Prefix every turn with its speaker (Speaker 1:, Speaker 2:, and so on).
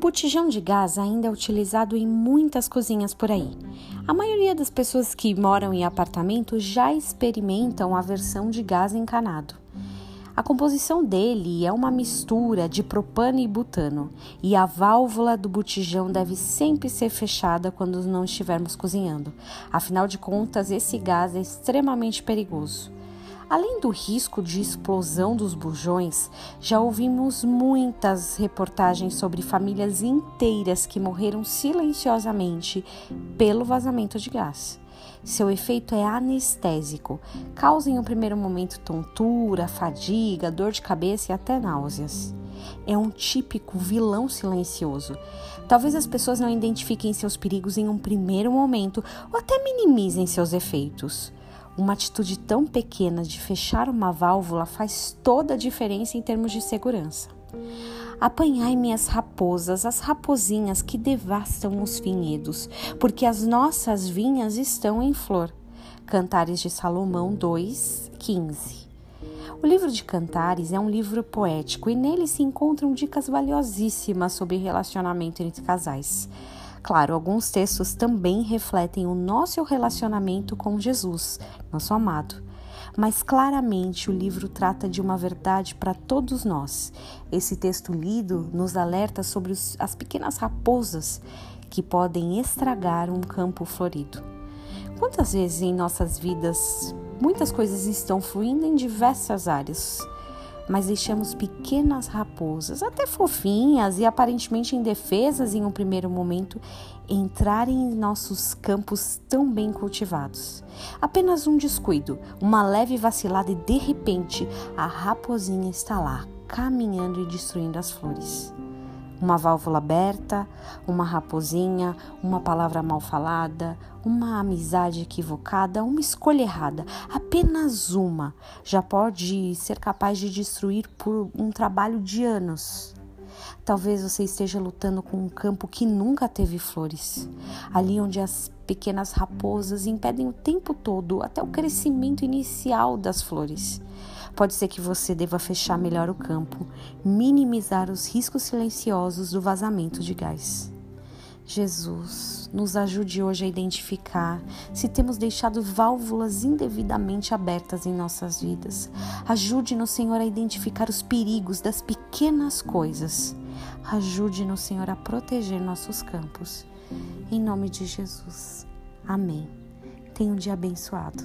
Speaker 1: botijão de gás ainda é utilizado em muitas cozinhas por aí. A maioria das pessoas que moram em apartamento já experimentam a versão de gás encanado. A composição dele é uma mistura de propano e butano, e a válvula do botijão deve sempre ser fechada quando não estivermos cozinhando. Afinal de contas, esse gás é extremamente perigoso. Além do risco de explosão dos bujões, já ouvimos muitas reportagens sobre famílias inteiras que morreram silenciosamente pelo vazamento de gás. Seu efeito é anestésico, causa em um primeiro momento tontura, fadiga, dor de cabeça e até náuseas. É um típico vilão silencioso. Talvez as pessoas não identifiquem seus perigos em um primeiro momento ou até minimizem seus efeitos. Uma atitude tão pequena de fechar uma válvula faz toda a diferença em termos de segurança. Apanhai minhas raposas, as raposinhas que devastam os vinhedos, porque as nossas vinhas estão em flor. Cantares de Salomão 2, 15. O livro de Cantares é um livro poético e nele se encontram dicas valiosíssimas sobre relacionamento entre casais. Claro, alguns textos também refletem o nosso relacionamento com Jesus, nosso amado. Mas claramente o livro trata de uma verdade para todos nós. Esse texto lido nos alerta sobre os, as pequenas raposas que podem estragar um campo florido. Quantas vezes em nossas vidas muitas coisas estão fluindo em diversas áreas? Mas deixamos pequenas raposas, até fofinhas e aparentemente indefesas em um primeiro momento, entrarem em nossos campos tão bem cultivados. Apenas um descuido, uma leve vacilada e de repente a raposinha está lá, caminhando e destruindo as flores uma válvula aberta, uma raposinha, uma palavra mal falada, uma amizade equivocada, uma escolha errada, apenas uma, já pode ser capaz de destruir por um trabalho de anos. Talvez você esteja lutando com um campo que nunca teve flores, ali onde as pequenas raposas impedem o tempo todo até o crescimento inicial das flores. Pode ser que você deva fechar melhor o campo, minimizar os riscos silenciosos do vazamento de gás. Jesus, nos ajude hoje a identificar se temos deixado válvulas indevidamente abertas em nossas vidas. Ajude-nos, Senhor, a identificar os perigos das pequenas coisas. Ajude-nos, Senhor, a proteger nossos campos. Em nome de Jesus. Amém. Tenha um dia abençoado.